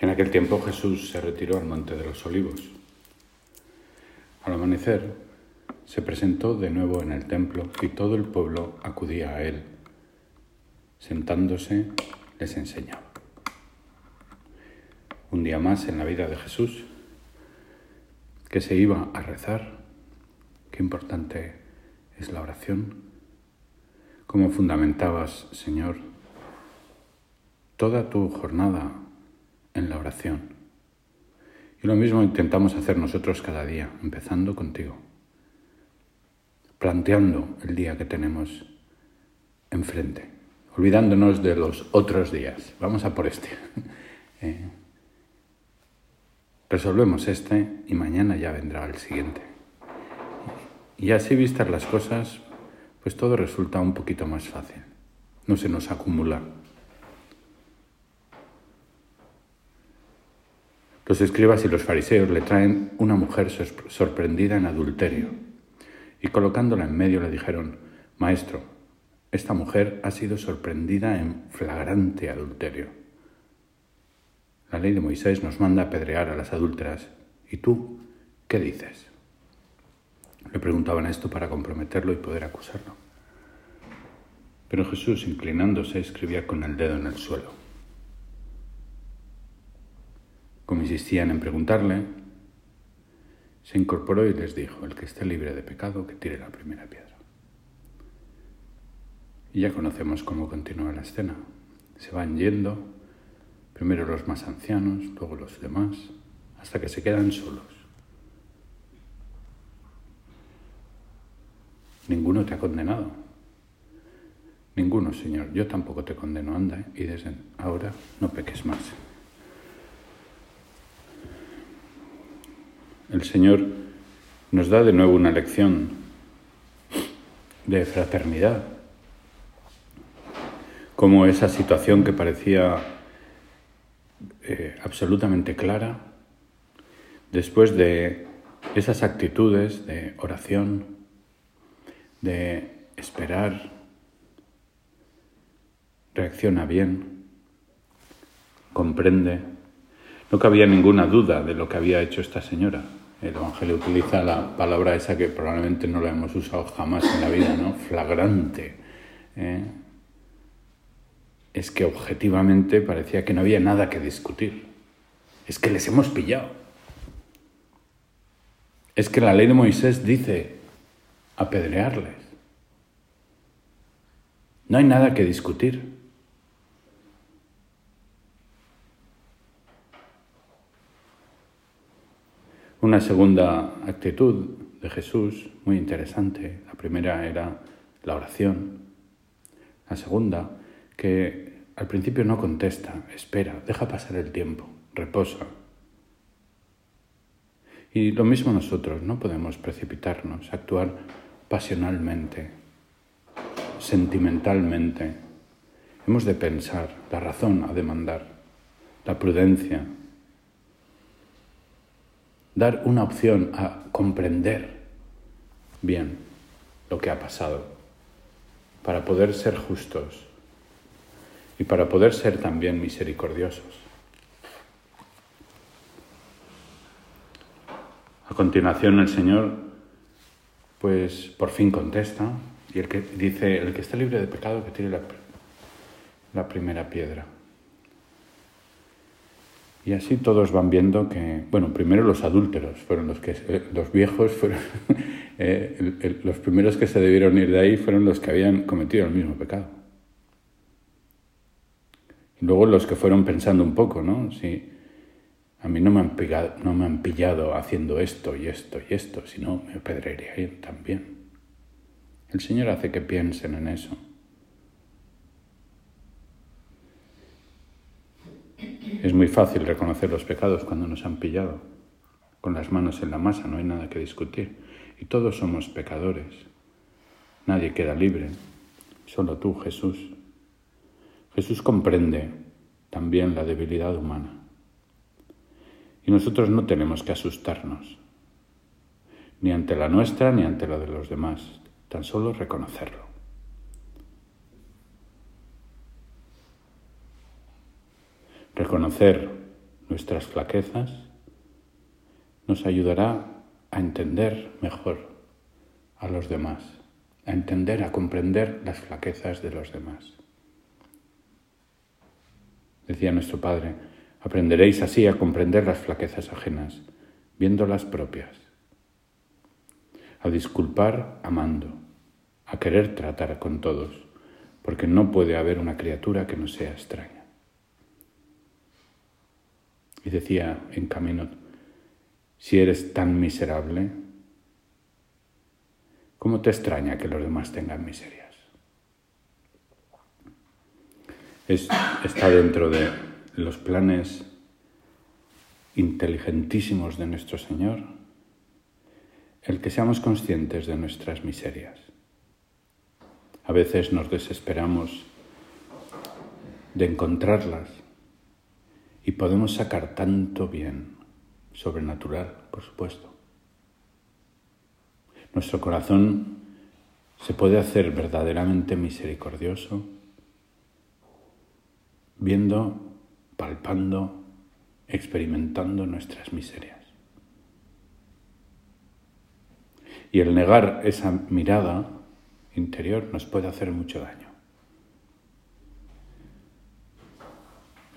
En aquel tiempo Jesús se retiró al monte de los olivos. Al amanecer se presentó de nuevo en el templo y todo el pueblo acudía a él. Sentándose les enseñaba. Un día más en la vida de Jesús, que se iba a rezar, qué importante es la oración, cómo fundamentabas, Señor, toda tu jornada en la oración. Y lo mismo intentamos hacer nosotros cada día, empezando contigo, planteando el día que tenemos enfrente, olvidándonos de los otros días. Vamos a por este. Eh, resolvemos este y mañana ya vendrá el siguiente. Y así vistas las cosas, pues todo resulta un poquito más fácil. No se nos acumula Los escribas y los fariseos le traen una mujer sorprendida en adulterio y colocándola en medio le dijeron, Maestro, esta mujer ha sido sorprendida en flagrante adulterio. La ley de Moisés nos manda apedrear a las adúlteras. ¿Y tú qué dices? Le preguntaban esto para comprometerlo y poder acusarlo. Pero Jesús, inclinándose, escribía con el dedo en el suelo. Como insistían en preguntarle, se incorporó y les dijo, el que esté libre de pecado, que tire la primera piedra. Y ya conocemos cómo continúa la escena. Se van yendo, primero los más ancianos, luego los demás, hasta que se quedan solos. Ninguno te ha condenado. Ninguno, Señor. Yo tampoco te condeno, anda, ¿eh? y desde ahora no peques más. El Señor nos da de nuevo una lección de fraternidad, como esa situación que parecía eh, absolutamente clara, después de esas actitudes de oración, de esperar, reacciona bien, comprende, no cabía ninguna duda de lo que había hecho esta señora. El Evangelio utiliza la palabra esa que probablemente no la hemos usado jamás en la vida, ¿no? Flagrante. ¿eh? Es que objetivamente parecía que no había nada que discutir. Es que les hemos pillado. Es que la ley de Moisés dice apedrearles. No hay nada que discutir. Una segunda actitud de Jesús, muy interesante. La primera era la oración. La segunda, que al principio no contesta, espera, deja pasar el tiempo, reposa. Y lo mismo nosotros, no podemos precipitarnos, actuar pasionalmente, sentimentalmente. Hemos de pensar, la razón ha de mandar, la prudencia, dar una opción a comprender bien lo que ha pasado, para poder ser justos y para poder ser también misericordiosos. A continuación el Señor, pues por fin contesta y el que dice, el que está libre de pecado que tire la, la primera piedra. Y así todos van viendo que, bueno, primero los adúlteros fueron los que, eh, los viejos fueron, eh, los primeros que se debieron ir de ahí fueron los que habían cometido el mismo pecado. Y luego los que fueron pensando un poco, ¿no? Si a mí no me han pillado, no me han pillado haciendo esto y esto y esto, sino me pedrearían también. El Señor hace que piensen en eso. Es muy fácil reconocer los pecados cuando nos han pillado. Con las manos en la masa no hay nada que discutir. Y todos somos pecadores. Nadie queda libre. Solo tú, Jesús. Jesús comprende también la debilidad humana. Y nosotros no tenemos que asustarnos, ni ante la nuestra ni ante la de los demás, tan solo reconocerlo. Reconocer nuestras flaquezas, nos ayudará a entender mejor a los demás, a entender, a comprender las flaquezas de los demás. Decía nuestro Padre, aprenderéis así a comprender las flaquezas ajenas, viendo las propias, a disculpar amando, a querer tratar con todos, porque no puede haber una criatura que no sea extraña. Y decía en camino, si eres tan miserable, ¿cómo te extraña que los demás tengan miserias? está dentro de los planes inteligentísimos de nuestro Señor el que seamos conscientes de nuestras miserias. A veces nos desesperamos de encontrarlas y podemos sacar tanto bien, sobrenatural, por supuesto. Nuestro corazón se puede hacer verdaderamente misericordioso viendo, palpando, experimentando nuestras miserias. Y el negar esa mirada interior nos puede hacer mucho daño.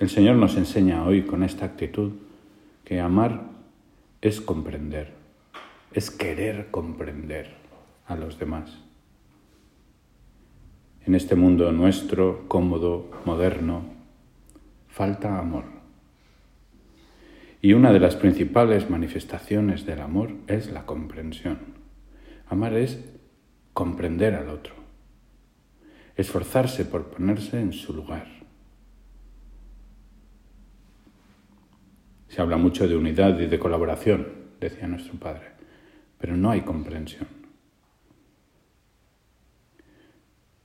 El Señor nos enseña hoy con esta actitud que amar es comprender, es querer comprender a los demás. En este mundo nuestro, cómodo, moderno, falta amor. Y una de las principales manifestaciones del amor es la comprensión. Amar es comprender al otro, esforzarse por ponerse en su lugar. Se habla mucho de unidad y de colaboración, decía nuestro Padre, pero no hay comprensión.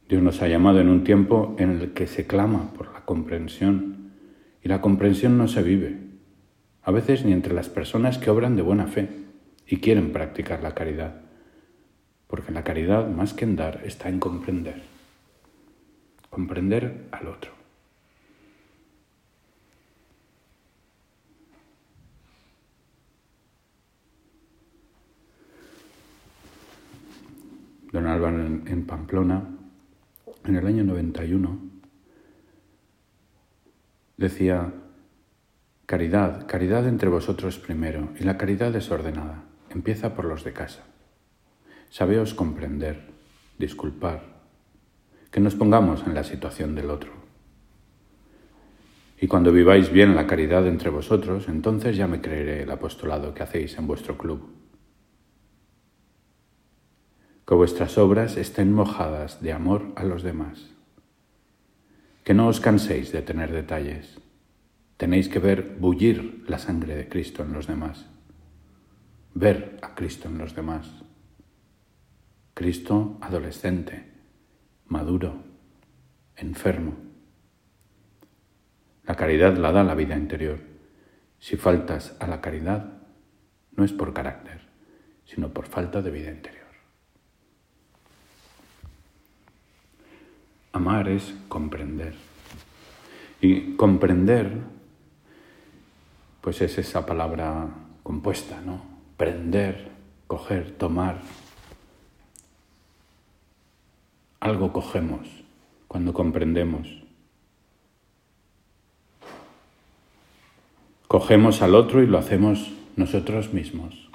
Dios nos ha llamado en un tiempo en el que se clama por la comprensión y la comprensión no se vive, a veces ni entre las personas que obran de buena fe y quieren practicar la caridad, porque la caridad más que en dar está en comprender, comprender al otro. Don Álvaro en, Pamplona, en el año 91, decía, caridad, caridad entre vosotros primero, y la caridad desordenada, empieza por los de casa. Sabeos comprender, disculpar, que nos pongamos en la situación del otro. Y cuando viváis bien la caridad entre vosotros, entonces ya me creeré el apostolado que hacéis en vuestro club. Que vuestras obras estén mojadas de amor a los demás que no os canséis de tener detalles. Tenéis que ver bullir la sangre de Cristo en los demás. Ver a Cristo en los demás. Cristo adolescente, maduro, enfermo. La caridad la da la vida interior. Si faltas a la caridad, no es por carácter, sino por falta de vida interior. Amar es comprender. Y comprender, pues es esa palabra compuesta, ¿no? Prender, coger, tomar. Algo cogemos cuando comprendemos. Cogemos al otro y lo hacemos nosotros mismos.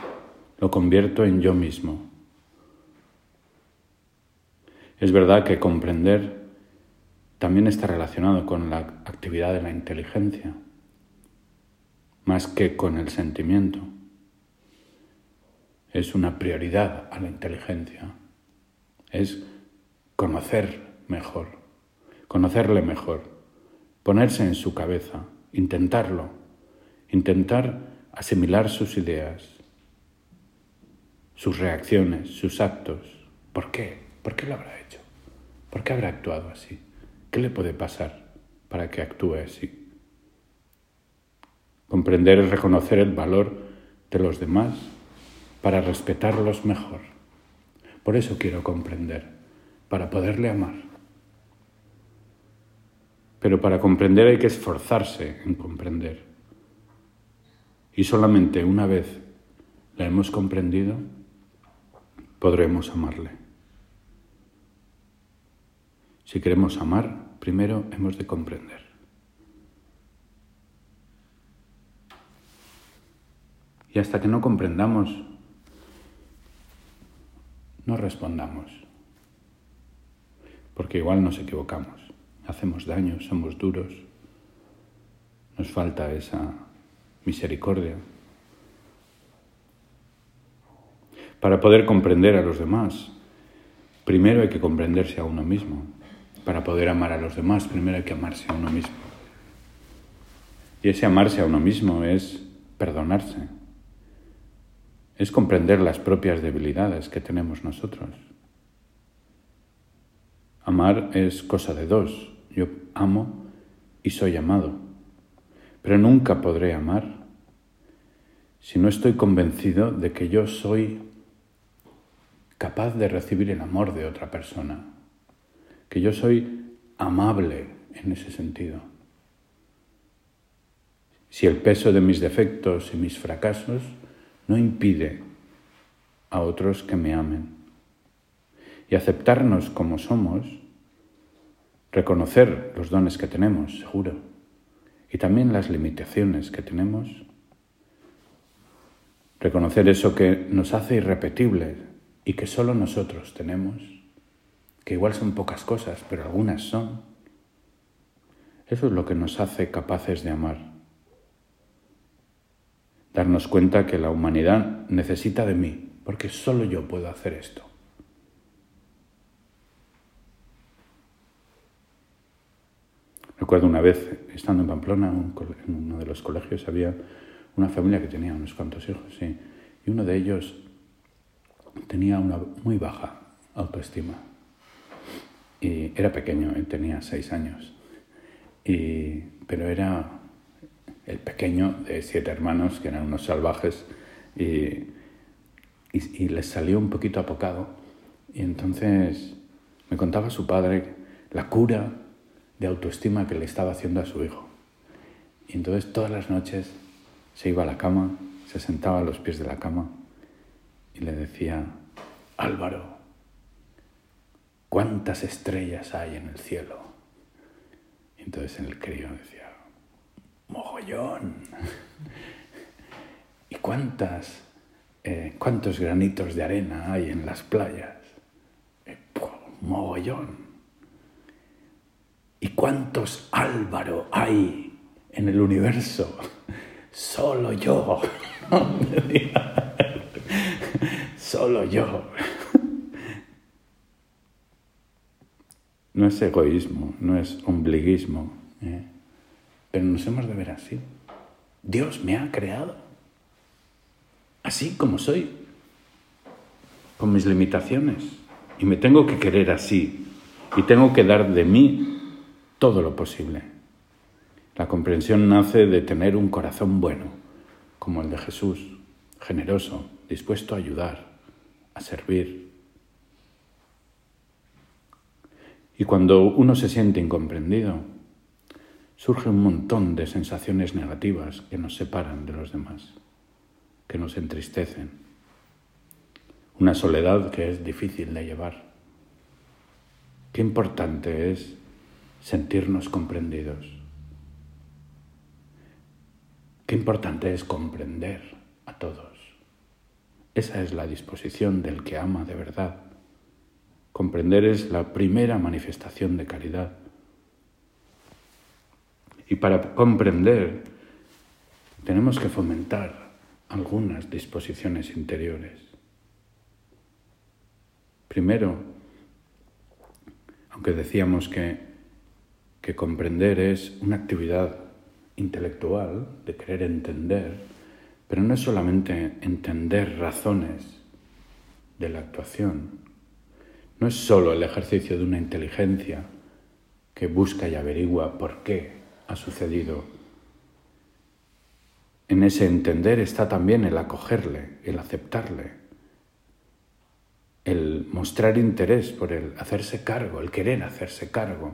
Lo convierto en yo mismo. Es verdad que comprender también está relacionado con la actividad de la inteligencia, más que con el sentimiento. Es una prioridad a la inteligencia, es conocer mejor, conocerle mejor, ponerse en su cabeza, intentarlo, intentar asimilar sus ideas, sus reacciones, sus actos. ¿Por qué? ¿Por qué lo habrá hecho? ¿Por qué habrá actuado así? ¿Qué le puede pasar para que actúe así? Comprender y reconocer el valor de los demás para respetarlos mejor. Por eso quiero comprender, para poderle amar. Pero para comprender hay que esforzarse en comprender. Y solamente una vez la hemos comprendido, podremos amarle. Si queremos amar, primero hemos de comprender. Y hasta que no comprendamos, no respondamos. Porque igual nos equivocamos, hacemos daño, somos duros, nos falta esa misericordia. Para poder comprender a los demás, primero hay que comprenderse a uno mismo. Para poder amar a los demás, primero hay que amarse a uno mismo. Y ese amarse a uno mismo es perdonarse, es comprender las propias debilidades que tenemos nosotros. Amar es cosa de dos. Yo amo y soy amado. Pero nunca podré amar si no estoy convencido de que yo soy capaz de recibir el amor de otra persona, que yo soy amable en ese sentido. Si el peso de mis defectos y mis fracasos no impide a otros que me amen. Y aceptarnos como somos, reconocer los dones que tenemos, seguro, y también las limitaciones que tenemos, reconocer eso que nos hace irrepetible y que solo nosotros tenemos, que igual son pocas cosas, pero algunas son. Eso es lo que nos hace capaces de amar darnos cuenta que la humanidad necesita de mí, porque solo yo puedo hacer esto. Recuerdo una vez, estando en Pamplona, en uno de los colegios, había una familia que tenía unos cuantos hijos, sí, y uno de ellos tenía una muy baja autoestima. Y era pequeño, tenía seis años, y, pero era el pequeño de siete hermanos, que eran unos salvajes, y, les salió un poquito apocado. Y entonces me contaba su padre la cura de autoestima que le estaba haciendo a su hijo. Y entonces todas las noches se iba a la cama, se sentaba a los pies de la cama y le decía, Álvaro, ¿cuántas estrellas hay en el cielo? Y entonces el crío decía, mogollón. ¿Y cuántas, eh, cuántos granitos de arena hay en las playas? Eh, mogollón. ¿Y cuántos Álvaro hay en el universo? Solo yo. Solo yo. No es egoísmo, no es ombliguismo. ¿eh? Pero nos hemos de ver así. Dios me ha creado. Así como soy. Con mis limitaciones. Y me tengo que querer así. Y tengo que dar de mí todo lo posible. La comprensión nace de tener un corazón bueno, como el de Jesús, generoso, dispuesto a ayudar, a servir. Y cuando uno se siente incomprendido, surge un montón de sensaciones negativas que nos separan de los demás, que nos entristecen. Una soledad que es difícil de llevar. Qué importante es sentirnos comprendidos. Qué importante es comprender a todos. Esa es la disposición del que ama de verdad. Comprender es la primera manifestación de caridad. Y para comprender tenemos que fomentar algunas disposiciones interiores. Primero, aunque decíamos que, que comprender es una actividad intelectual, de querer entender, pero no es solamente entender razones de la actuación, no es solo el ejercicio de una inteligencia que busca y averigua por qué ha sucedido. En ese entender está también el acogerle, el aceptarle, el mostrar interés por el hacerse cargo, el querer hacerse cargo,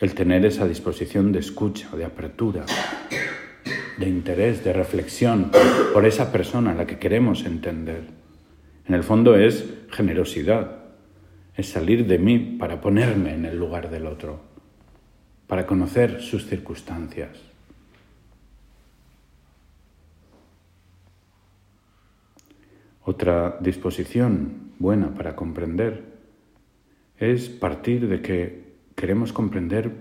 el tener esa disposición de escucha, de apertura, de interés, de reflexión por esa persona a la que queremos entender. En el fondo es generosidad, es salir de mí para ponerme en el lugar del otro, para conocer sus circunstancias. Otra disposición buena para comprender es partir de que queremos comprender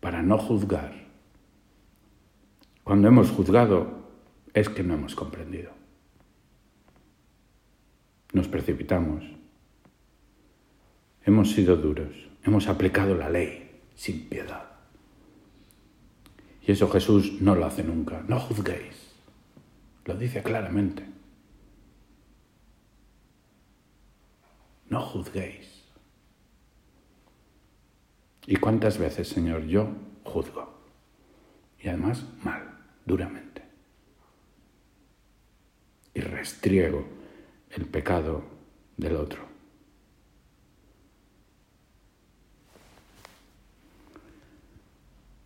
para no juzgar. Cuando hemos juzgado es que no hemos comprendido. Nos precipitamos, Hemos sido duros, hemos aplicado la ley sin piedad. Y eso Jesús no lo hace nunca. No juzguéis. Lo dice claramente. No juzguéis. ¿Y cuántas veces, Señor, yo juzgo? Y además mal, duramente. Y restriego el pecado del otro.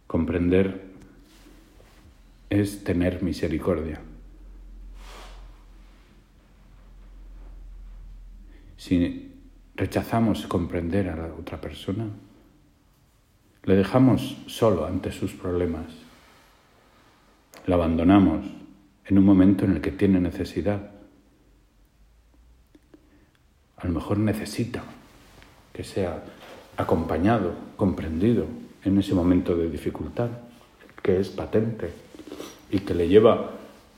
Comprender es tener misericordia. Si rechazamos comprender a la otra persona, le dejamos solo ante sus problemas, le abandonamos en un momento en el que tiene necesidad. A lo mejor necesita que sea acompañado, comprendido, en ese momento de dificultad, que es patente y que le lleva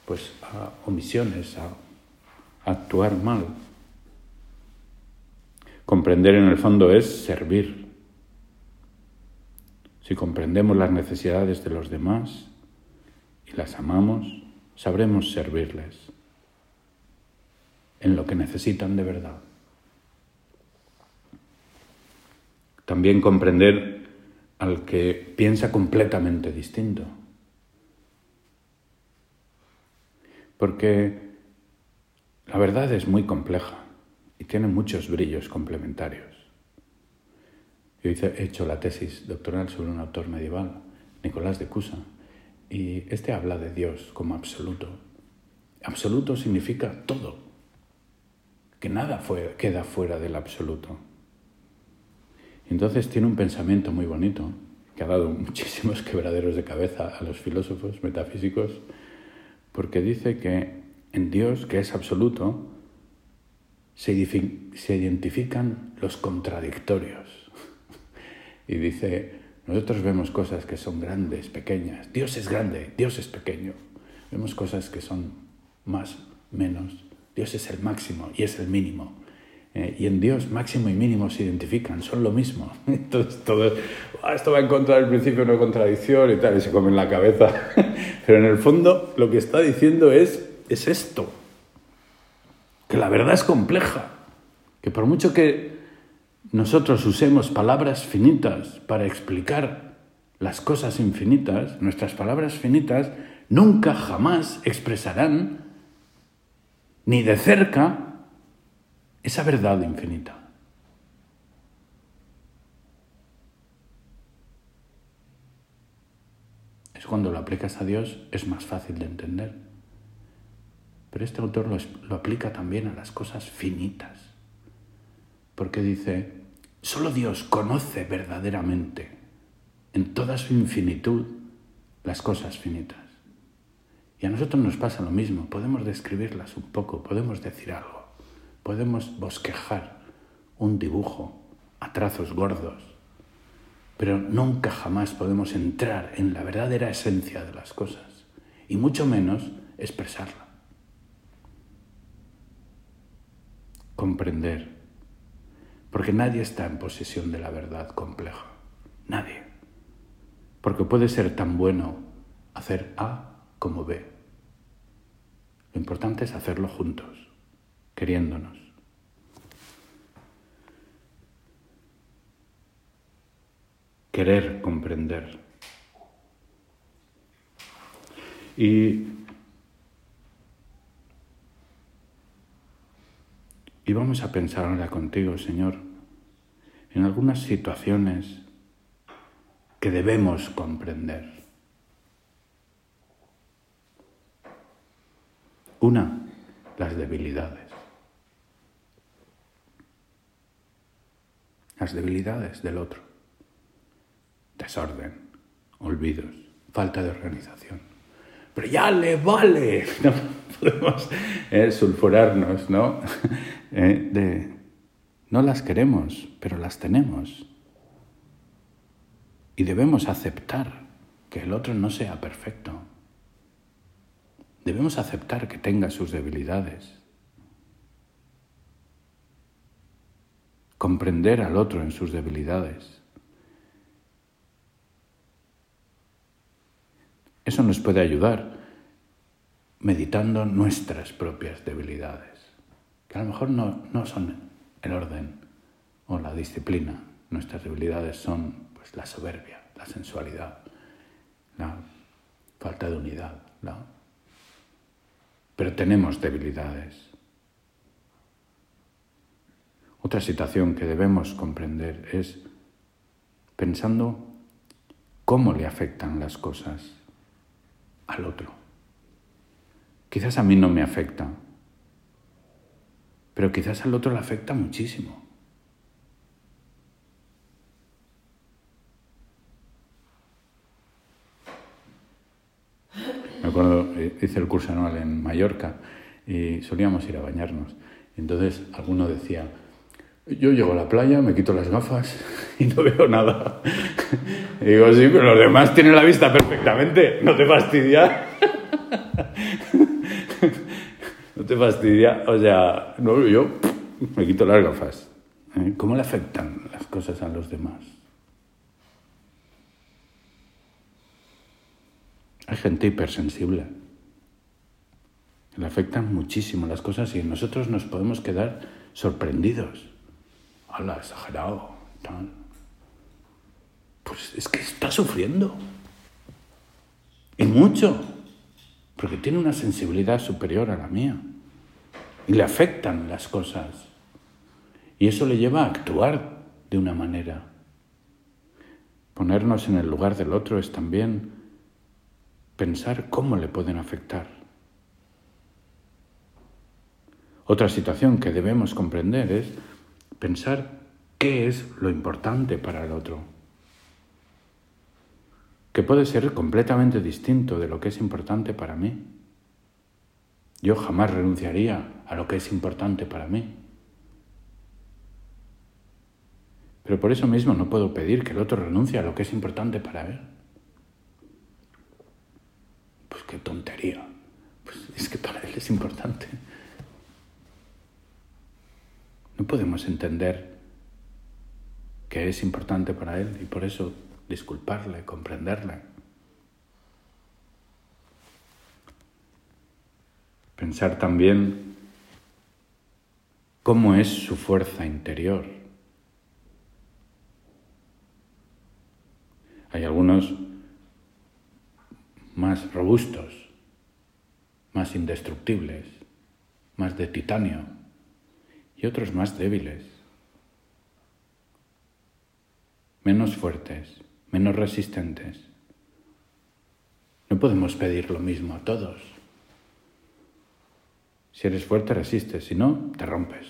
pues, a omisiones, a, actuar mal. Comprender en el fondo es servir. Si comprendemos las necesidades de los demás y las amamos, sabremos servirles en lo que necesitan de verdad. También comprender al que piensa completamente distinto. Porque la verdad es muy compleja y tiene muchos brillos complementarios. Yo he hecho la tesis doctoral sobre un autor medieval, Nicolás de Cusa, y este habla de Dios como absoluto. Absoluto significa todo, que nada queda fuera del absoluto. Entonces tiene un pensamiento muy bonito que ha dado muchísimos quebraderos de cabeza a los filósofos metafísicos, porque dice que en Dios, que es absoluto, se, identifican los contradictorios. Y dice, nosotros vemos cosas que son grandes, pequeñas. Dios es grande, Dios es pequeño. Vemos cosas que son más, menos. Dios es el máximo y es el mínimo. Eh, y en Dios máximo y mínimo se identifican, son lo mismo. Entonces todo, ah, esto va en contra del principio de no contradicción y tal, y se come en la cabeza. Pero en el fondo lo que está diciendo es, es esto, que la verdad es compleja, que por mucho que nosotros usemos palabras finitas para explicar las cosas infinitas, nuestras palabras finitas nunca jamás expresarán ni de cerca esa verdad infinita. Es cuando lo aplicas a Dios es más fácil de entender. Pero este autor lo, lo aplica también a las cosas finitas. Porque dice, solo Dios conoce verdaderamente en toda su infinitud las cosas finitas. Y a nosotros nos pasa lo mismo, podemos describirlas un poco, podemos decir algo. Podemos bosquejar un dibujo a trazos gordos, pero nunca jamás podemos entrar en la verdadera esencia de las cosas, y mucho menos expresarla. Comprender, porque nadie está en posesión de la verdad compleja, nadie, porque puede ser tan bueno hacer A como B. Lo importante es hacerlo juntos queriéndonos. Querer comprender. Y, y vamos a pensar ahora contigo, Señor, en algunas situaciones que debemos comprender. Una, las debilidades. Las debilidades del otro. Desorden, olvidos, falta de organización. Pero ya le vale. No podemos eh, sulfurarnos, ¿no? Eh, de, no las queremos, pero las tenemos. Y debemos aceptar que el otro no sea perfecto. Debemos aceptar que tenga sus debilidades. Comprender al otro en sus debilidades. Eso nos puede ayudar meditando nuestras propias debilidades, que a lo mejor no, no son el orden o la disciplina. Nuestras debilidades son pues, la soberbia, la sensualidad, la falta de unidad. Pero tenemos debilidades. Otra situación que debemos comprender es pensando cómo le afectan las cosas al otro. Quizás a mí no me afecta, pero quizás al otro le afecta muchísimo. Me acuerdo, eh, hice el curso anual en Mallorca y solíamos ir a bañarnos. Entonces alguno decía, yo llego a la playa, me quito las gafas y no veo nada. Y digo, sí, pero los demás tienen la vista perfectamente, no te fastidia. no te fastidia. O sea, no, yo me quito las gafas. ¿eh? ¿Cómo le afectan las cosas a los demás? Hay gente hipersensible. Le afectan muchísimo las cosas y nosotros nos podemos quedar sorprendidos. ¡Hala, exagerado! Pues es que está sufriendo. Y mucho porque tiene una sensibilidad superior a la mía y le afectan las cosas. Y eso le lleva a actuar de una manera. Ponernos en el lugar del otro es también pensar cómo le pueden afectar. Otra situación que debemos comprender es pensar qué es lo importante para el otro que puede ser completamente distinto de lo que es importante para mí. Yo jamás renunciaría a lo que es importante para mí. Pero por eso mismo no puedo pedir que el otro renuncie a lo que es importante para él. Pues qué tontería. Pues es que para él es importante. No podemos entender que es importante para él y por eso disculparle, comprenderle. Pensar también cómo es su fuerza interior. Hay algunos más robustos, más indestructibles, más de titanio y otros más débiles, menos fuertes menos resistentes. No podemos pedir lo mismo a todos. Si eres fuerte, resistes, si no, te rompes.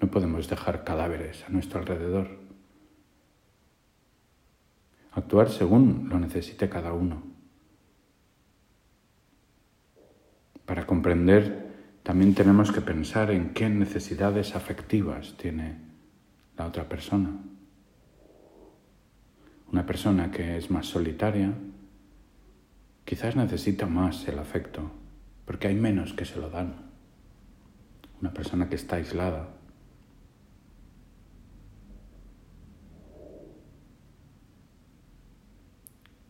No podemos dejar cadáveres a nuestro alrededor. Actuar según lo necesite cada uno. Para comprender, también tenemos que pensar en qué necesidades afectivas tiene la otra persona. Una persona que es más solitaria quizás necesita más el afecto, porque hay menos que se lo dan. Una persona que está aislada.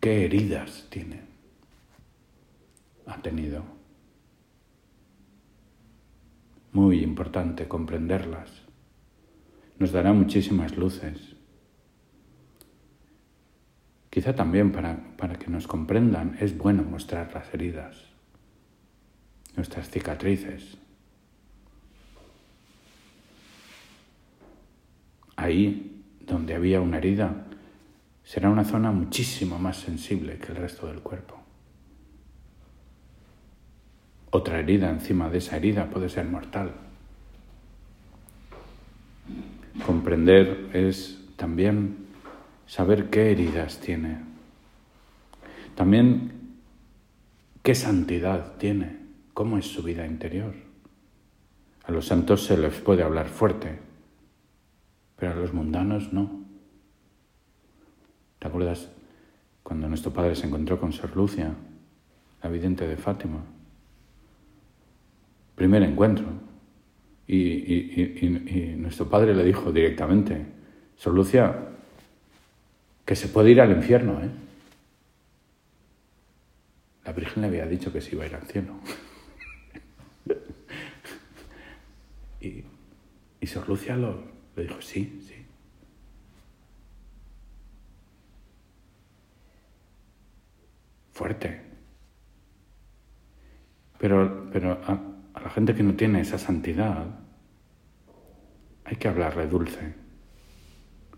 ¿Qué heridas tiene? Ha tenido. Muy importante comprenderlas. Nos dará muchísimas luces. Quizá también para, para que nos comprendan es bueno mostrar las heridas, nuestras cicatrices. Ahí donde había una herida, será una zona muchísimo más sensible que el resto del cuerpo. Otra herida encima de esa herida puede ser mortal. Comprender es también saber qué heridas tiene. También qué santidad tiene, cómo es su vida interior. A los santos se les puede hablar fuerte, pero a los mundanos no. ¿Te acuerdas cuando nuestro padre se encontró con Sor Lucia, la vidente de Fátima? Primer encuentro. Y, nuestro padre le dijo directamente, Sor Lucia, que se puede ir al infierno, ¿eh? La Virgen le había dicho que se iba a ir al cielo. y, y Sor Lucia lo, le dijo, sí, sí. Fuerte. Pero, pero a, a la gente que no tiene esa santidad, hay que hablarle dulce.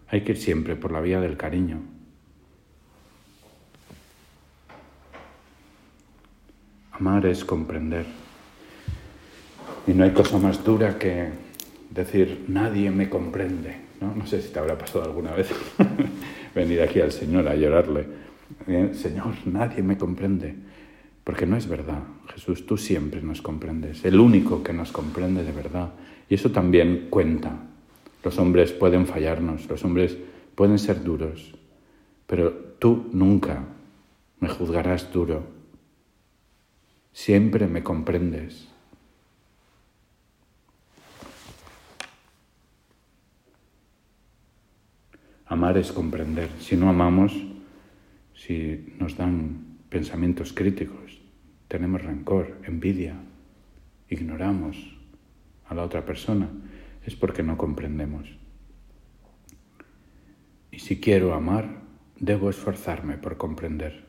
Hay que ir siempre por la vía del cariño. Amar es comprender. Y no hay cosa más dura que decir, nadie me comprende. No, no sé si te habrá pasado alguna vez venir aquí al Señor a llorarle. Eh, Señor, nadie me comprende. Porque no es verdad. Jesús, tú siempre nos comprendes. El único que nos comprende de verdad. Y eso también cuenta. Los hombres pueden fallarnos, los hombres pueden ser duros, pero tú nunca me juzgarás duro. Siempre me comprendes. Amar es comprender. Si no amamos, si nos dan pensamientos críticos, tenemos rencor, envidia, ignoramos a la otra persona, es porque no comprendemos. Y si quiero amar, debo esforzarme por comprender.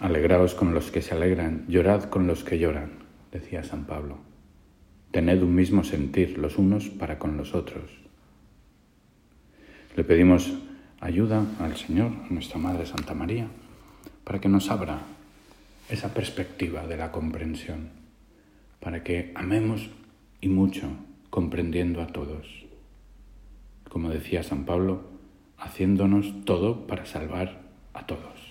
Alegraos con los que se alegran, llorad con los que lloran, decía San Pablo. Tened un mismo sentir los unos para con los otros. Le pedimos ayuda al Señor, a nuestra Madre Santa María, para que nos abra esa perspectiva de la comprensión, para que amemos y mucho comprendiendo a todos. Como decía San Pablo, haciéndonos todo para salvar a todos.